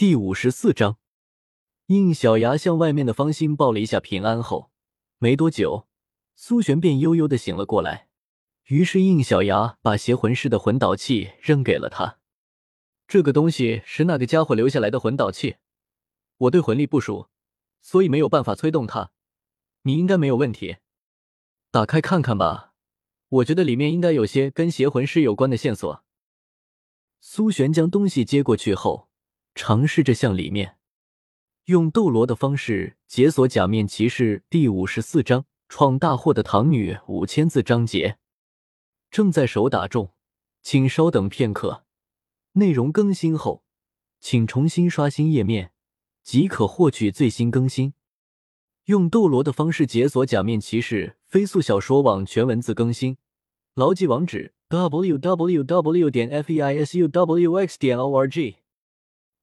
第五十四章，应小牙向外面的方心报了一下平安后，没多久，苏璇便悠悠的醒了过来。于是应小牙把邪魂师的魂导器扔给了他。这个东西是那个家伙留下来的魂导器，我对魂力不熟，所以没有办法催动它。你应该没有问题，打开看看吧。我觉得里面应该有些跟邪魂师有关的线索。苏璇将东西接过去后。尝试着向里面用斗罗的方式解锁《假面骑士》第五十四章闯大祸的唐女五千字章节，正在手打中，请稍等片刻。内容更新后，请重新刷新页面即可获取最新更新。用斗罗的方式解锁《假面骑士》飞速小说网全文字更新，牢记网址：w w w. 点 f e i s u w x 点 o r g。